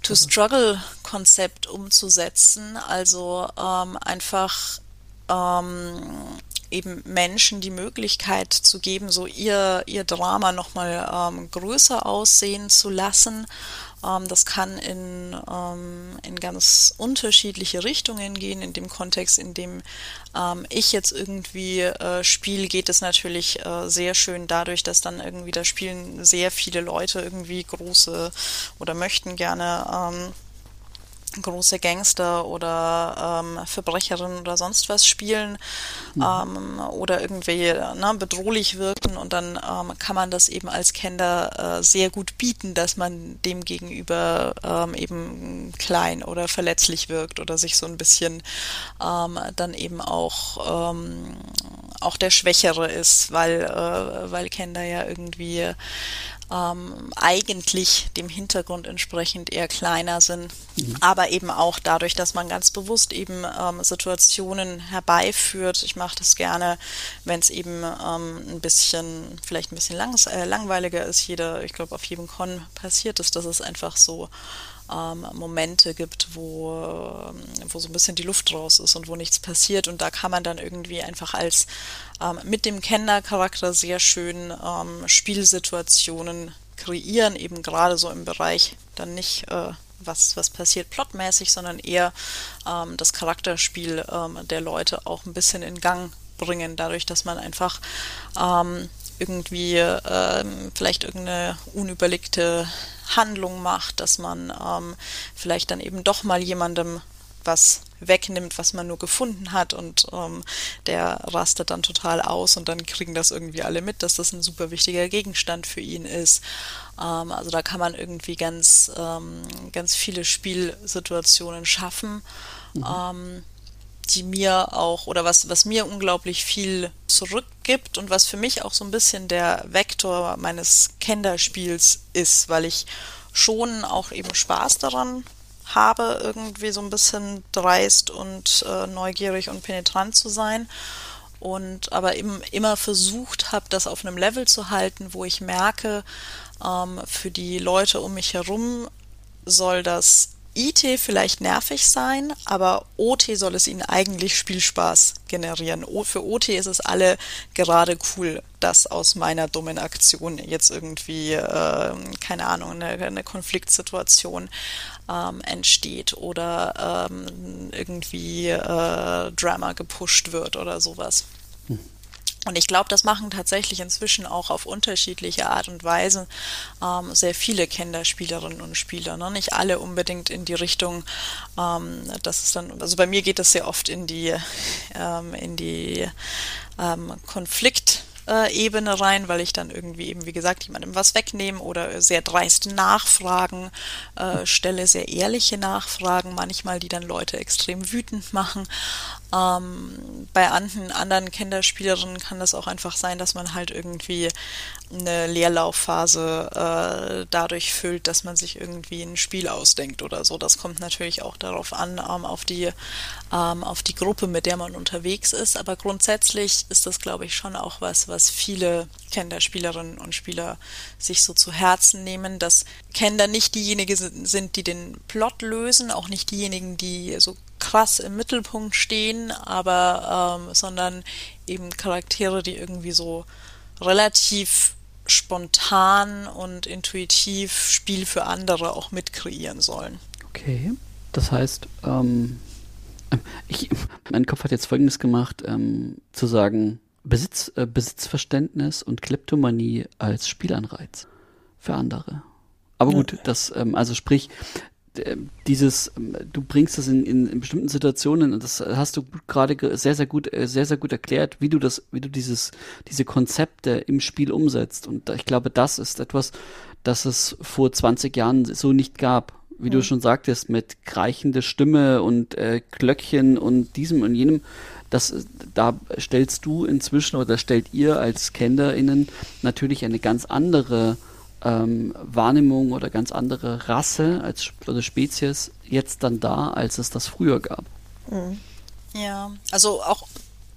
to Struggle Konzept umzusetzen. Also ähm, einfach ähm, eben Menschen die Möglichkeit zu geben, so ihr, ihr Drama nochmal ähm, größer aussehen zu lassen. Ähm, das kann in, ähm, in ganz unterschiedliche Richtungen gehen. In dem Kontext, in dem ähm, ich jetzt irgendwie äh, spiele, geht es natürlich äh, sehr schön dadurch, dass dann irgendwie da spielen sehr viele Leute irgendwie große oder möchten gerne große Gangster oder ähm, Verbrecherinnen oder sonst was spielen mhm. ähm, oder irgendwie ne, bedrohlich wirken und dann ähm, kann man das eben als Kender äh, sehr gut bieten, dass man dem gegenüber ähm, eben klein oder verletzlich wirkt oder sich so ein bisschen ähm, dann eben auch ähm, auch der Schwächere ist, weil äh, weil Kender ja irgendwie ähm, eigentlich dem Hintergrund entsprechend eher kleiner sind, mhm. aber eben auch dadurch, dass man ganz bewusst eben ähm, Situationen herbeiführt. Ich mache das gerne, wenn es eben ähm, ein bisschen, vielleicht ein bisschen langs äh, langweiliger ist. Jeder, ich glaube, auf jedem Con passiert ist, dass es einfach so ähm, Momente gibt, wo, ähm, wo so ein bisschen die Luft raus ist und wo nichts passiert. Und da kann man dann irgendwie einfach als ähm, mit dem Kenner-Charakter sehr schön ähm, Spielsituationen kreieren, eben gerade so im Bereich dann nicht äh, was, was passiert plotmäßig, sondern eher ähm, das Charakterspiel ähm, der Leute auch ein bisschen in Gang bringen, dadurch, dass man einfach ähm, irgendwie ähm, vielleicht irgendeine unüberlegte Handlung macht, dass man ähm, vielleicht dann eben doch mal jemandem was wegnimmt, was man nur gefunden hat und ähm, der rastet dann total aus und dann kriegen das irgendwie alle mit, dass das ein super wichtiger Gegenstand für ihn ist. Ähm, also da kann man irgendwie ganz, ähm, ganz viele Spielsituationen schaffen. Mhm. Die mir auch oder was, was mir unglaublich viel zurückgibt und was für mich auch so ein bisschen der Vektor meines Kinderspiels ist, weil ich schon auch eben Spaß daran habe, irgendwie so ein bisschen dreist und äh, neugierig und penetrant zu sein. und aber eben immer versucht habe, das auf einem Level zu halten, wo ich merke, ähm, für die Leute um mich herum soll das IT vielleicht nervig sein, aber OT soll es ihnen eigentlich Spielspaß generieren. Für OT ist es alle gerade cool, dass aus meiner dummen Aktion jetzt irgendwie, äh, keine Ahnung, eine, eine Konfliktsituation ähm, entsteht oder ähm, irgendwie äh, Drama gepusht wird oder sowas. Hm. Und ich glaube, das machen tatsächlich inzwischen auch auf unterschiedliche Art und Weise ähm, sehr viele Kinderspielerinnen und Spieler. Ne? Nicht alle unbedingt in die Richtung, ähm, dass es dann, also bei mir geht das sehr oft in die, ähm, in die ähm, Konflikt- Ebene rein, weil ich dann irgendwie eben, wie gesagt, jemandem was wegnehme oder sehr dreiste Nachfragen äh, stelle, sehr ehrliche Nachfragen manchmal, die dann Leute extrem wütend machen. Ähm, bei anderen, Kinderspielerinnen kann das auch einfach sein, dass man halt irgendwie eine Leerlaufphase äh, dadurch füllt, dass man sich irgendwie ein Spiel ausdenkt oder so. Das kommt natürlich auch darauf an, ähm, auf die ähm, auf die Gruppe, mit der man unterwegs ist. Aber grundsätzlich ist das, glaube ich, schon auch was, was viele Kinderspielerinnen und Spieler sich so zu Herzen nehmen, dass Kinder nicht diejenigen sind, die den Plot lösen, auch nicht diejenigen, die so krass im Mittelpunkt stehen, aber ähm, sondern eben Charaktere, die irgendwie so relativ spontan und intuitiv Spiel für andere auch mitkreieren sollen. Okay, das heißt, ähm, ich, mein Kopf hat jetzt Folgendes gemacht, ähm, zu sagen, Besitz, äh, Besitzverständnis und Kleptomanie als Spielanreiz für andere. Aber gut, das, ähm, also sprich, dieses, ähm, du bringst das in, in, in bestimmten Situationen und das hast du gerade sehr, sehr gut, äh, sehr, sehr gut erklärt, wie du das, wie du dieses, diese Konzepte im Spiel umsetzt. Und ich glaube, das ist etwas, das es vor 20 Jahren so nicht gab. Wie mhm. du schon sagtest, mit kreichende Stimme und äh, Glöckchen und diesem und jenem. Das, da stellst du inzwischen oder stellt ihr als KennerInnen natürlich eine ganz andere ähm, Wahrnehmung oder ganz andere Rasse als oder Spezies jetzt dann da, als es das früher gab. Mhm. Ja, also auch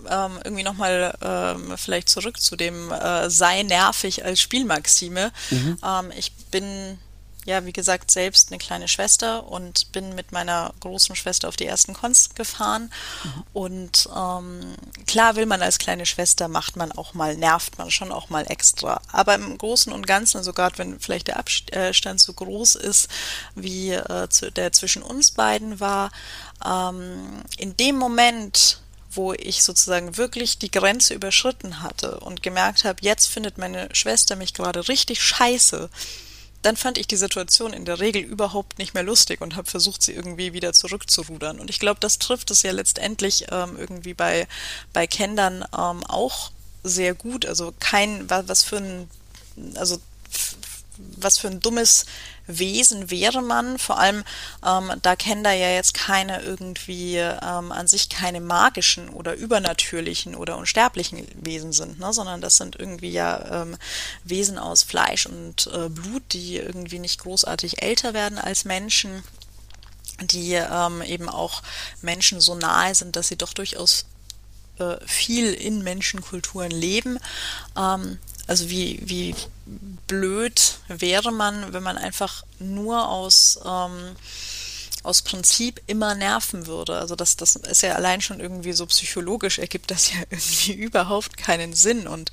ähm, irgendwie nochmal ähm, vielleicht zurück zu dem äh, sei nervig als Spielmaxime. Mhm. Ähm, ich bin ja, wie gesagt, selbst eine kleine Schwester und bin mit meiner großen Schwester auf die ersten Cons gefahren. Mhm. Und ähm, klar will man als kleine Schwester, macht man auch mal, nervt man schon auch mal extra. Aber im Großen und Ganzen, sogar also wenn vielleicht der Abstand so groß ist, wie äh, der zwischen uns beiden war, ähm, in dem Moment, wo ich sozusagen wirklich die Grenze überschritten hatte und gemerkt habe, jetzt findet meine Schwester mich gerade richtig scheiße, dann fand ich die Situation in der Regel überhaupt nicht mehr lustig und habe versucht, sie irgendwie wieder zurückzurudern. Und ich glaube, das trifft es ja letztendlich ähm, irgendwie bei, bei Kendern ähm, auch sehr gut. Also kein, was für ein, also was für ein dummes Wesen wäre man. Vor allem, ähm, da Kender ja jetzt keine irgendwie ähm, an sich keine magischen oder übernatürlichen oder unsterblichen Wesen sind, ne? sondern das sind irgendwie ja ähm, Wesen aus Fleisch und äh, Blut, die irgendwie nicht großartig älter werden als Menschen die ähm, eben auch Menschen so nahe sind, dass sie doch durchaus äh, viel in Menschenkulturen leben. Also wie, wie blöd wäre man, wenn man einfach nur aus, ähm, aus Prinzip immer nerven würde. Also das, das ist ja allein schon irgendwie so psychologisch, ergibt das ja irgendwie überhaupt keinen Sinn. Und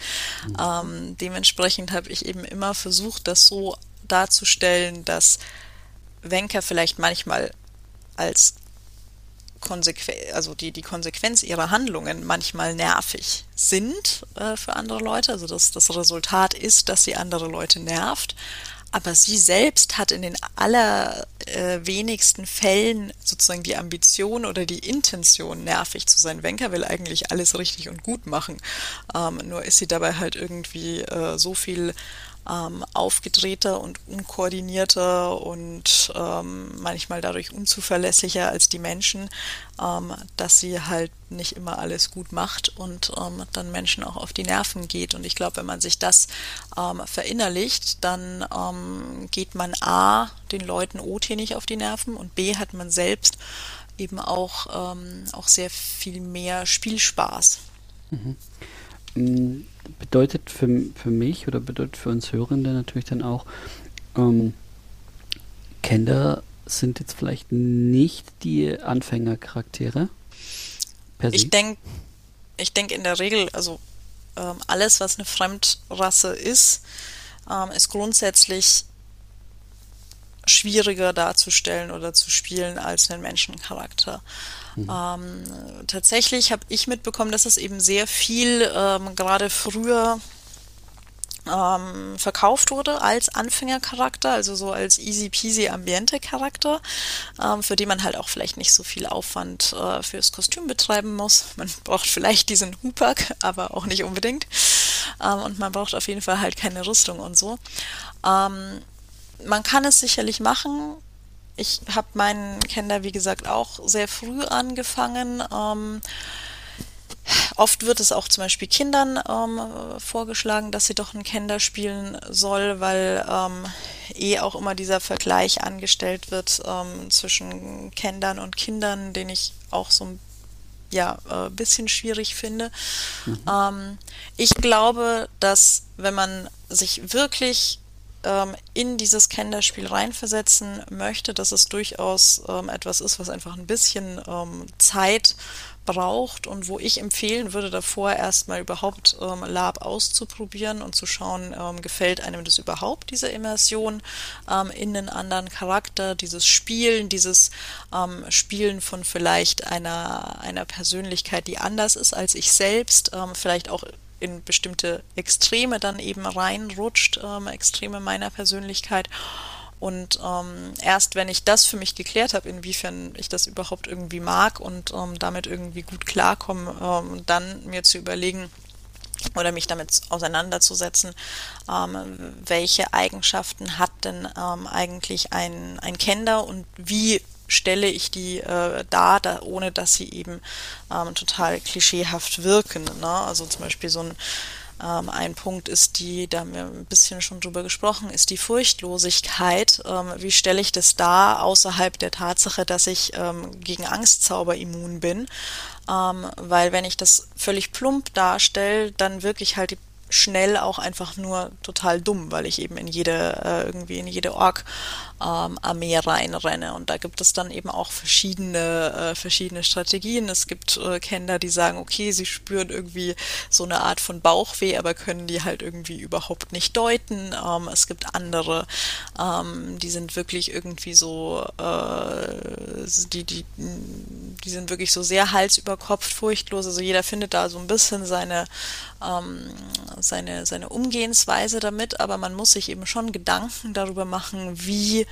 mhm. ähm, dementsprechend habe ich eben immer versucht, das so darzustellen, dass Wenker vielleicht manchmal als Konsequen also die, die Konsequenz ihrer Handlungen manchmal nervig sind äh, für andere Leute. Also das, das Resultat ist, dass sie andere Leute nervt. Aber sie selbst hat in den allerwenigsten äh, Fällen sozusagen die Ambition oder die Intention, nervig zu sein. Wenker will eigentlich alles richtig und gut machen. Ähm, nur ist sie dabei halt irgendwie äh, so viel ähm, aufgedrehter und unkoordinierter und ähm, manchmal dadurch unzuverlässiger als die Menschen, ähm, dass sie halt nicht immer alles gut macht und ähm, dann Menschen auch auf die Nerven geht. Und ich glaube, wenn man sich das ähm, verinnerlicht, dann ähm, geht man A, den Leuten OT nicht auf die Nerven und B, hat man selbst eben auch, auch sehr viel mehr Spielspaß Mhm. Mm, bedeutet für, für mich oder bedeutet für uns Hörende natürlich dann auch, ähm, Kinder sind jetzt vielleicht nicht die Anfängercharaktere. Ich denke ich denk in der Regel, also ähm, alles, was eine Fremdrasse ist, ähm, ist grundsätzlich schwieriger darzustellen oder zu spielen als einen Menschencharakter. Mhm. Ähm, tatsächlich habe ich mitbekommen, dass es eben sehr viel ähm, gerade früher ähm, verkauft wurde als Anfängercharakter, also so als easy peasy Ambiente Charakter, ähm, für die man halt auch vielleicht nicht so viel Aufwand äh, fürs Kostüm betreiben muss. Man braucht vielleicht diesen Hupak, aber auch nicht unbedingt. Ähm, und man braucht auf jeden Fall halt keine Rüstung und so. Ähm, man kann es sicherlich machen. Ich habe meinen Kinder, wie gesagt, auch sehr früh angefangen. Ähm, Oft wird es auch zum Beispiel Kindern ähm, vorgeschlagen, dass sie doch ein Kinder spielen soll, weil ähm, eh auch immer dieser Vergleich angestellt wird ähm, zwischen Kindern und Kindern, den ich auch so ein ja, äh, bisschen schwierig finde. Mhm. Ähm, ich glaube, dass wenn man sich wirklich ähm, in dieses Kinderspiel reinversetzen möchte, dass es durchaus ähm, etwas ist, was einfach ein bisschen ähm, Zeit braucht und wo ich empfehlen würde, davor erstmal überhaupt ähm, Lab auszuprobieren und zu schauen, ähm, gefällt einem das überhaupt, diese Immersion ähm, in einen anderen Charakter, dieses Spielen, dieses ähm, Spielen von vielleicht einer, einer Persönlichkeit, die anders ist als ich selbst, ähm, vielleicht auch in bestimmte Extreme dann eben reinrutscht, ähm, Extreme meiner Persönlichkeit. Und ähm, erst wenn ich das für mich geklärt habe, inwiefern ich das überhaupt irgendwie mag und ähm, damit irgendwie gut klarkomme, ähm, dann mir zu überlegen, oder mich damit auseinanderzusetzen, ähm, welche Eigenschaften hat denn ähm, eigentlich ein, ein Kender und wie stelle ich die äh, dar, da, ohne dass sie eben ähm, total klischeehaft wirken. Ne? Also zum Beispiel so ein ähm, ein Punkt ist die, da haben wir ein bisschen schon drüber gesprochen, ist die Furchtlosigkeit. Ähm, wie stelle ich das dar, außerhalb der Tatsache, dass ich ähm, gegen Angstzauber immun bin? Weil wenn ich das völlig plump darstelle, dann wirklich halt die schnell auch einfach nur total dumm, weil ich eben in jede, äh, irgendwie in jede Org-Armee ähm, reinrenne. Und da gibt es dann eben auch verschiedene, äh, verschiedene Strategien. Es gibt äh, Kinder, die sagen, okay, sie spüren irgendwie so eine Art von Bauchweh, aber können die halt irgendwie überhaupt nicht deuten. Ähm, es gibt andere, ähm, die sind wirklich irgendwie so, äh, die, die, die sind wirklich so sehr Hals über Kopf furchtlos. Also jeder findet da so ein bisschen seine, ähm, seine, seine Umgehensweise damit, aber man muss sich eben schon Gedanken darüber machen, wie,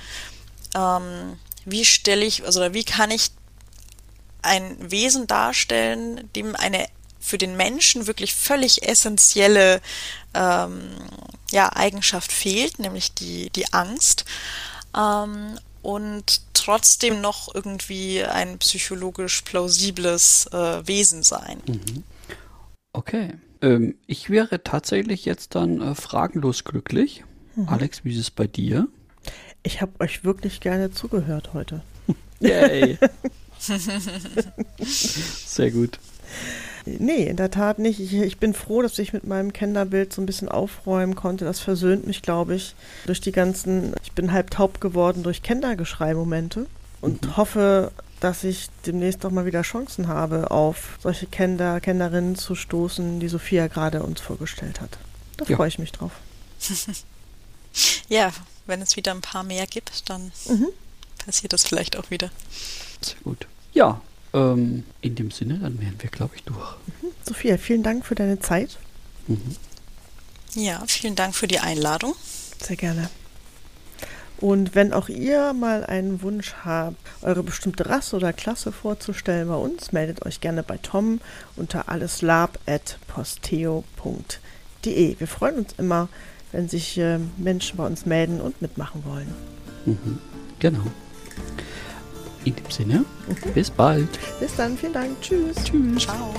ähm, wie stelle ich, also wie kann ich ein Wesen darstellen, dem eine für den Menschen wirklich völlig essentielle ähm, ja, Eigenschaft fehlt, nämlich die, die Angst. Ähm, und trotzdem noch irgendwie ein psychologisch plausibles äh, Wesen sein. Mhm. Okay. Ähm, ich wäre tatsächlich jetzt dann äh, fragenlos glücklich. Mhm. Alex, wie ist es bei dir? Ich habe euch wirklich gerne zugehört heute. Yay! Sehr gut. Nee, in der Tat nicht. Ich, ich, bin froh, dass ich mit meinem Kinderbild so ein bisschen aufräumen konnte. Das versöhnt mich, glaube ich, durch die ganzen, ich bin halb taub geworden durch Kindergeschrei-Momente und mhm. hoffe, dass ich demnächst auch mal wieder Chancen habe, auf solche Kinder, Kennerinnen zu stoßen, die Sophia gerade uns vorgestellt hat. Da ja. freue ich mich drauf. ja, wenn es wieder ein paar mehr gibt, dann mhm. passiert das vielleicht auch wieder. Sehr gut. Ja, ähm, in dem Sinne, dann wären wir, glaube ich, durch. Mhm. Sophia, vielen Dank für deine Zeit. Mhm. Ja, vielen Dank für die Einladung. Sehr gerne. Und wenn auch ihr mal einen Wunsch habt, eure bestimmte Rasse oder Klasse vorzustellen bei uns, meldet euch gerne bei Tom unter alleslab.posteo.de. Wir freuen uns immer, wenn sich äh, Menschen bei uns melden und mitmachen wollen. Mhm, genau. In dem Sinne, mhm. bis bald. Bis dann, vielen Dank. Tschüss. Tschüss. Ciao.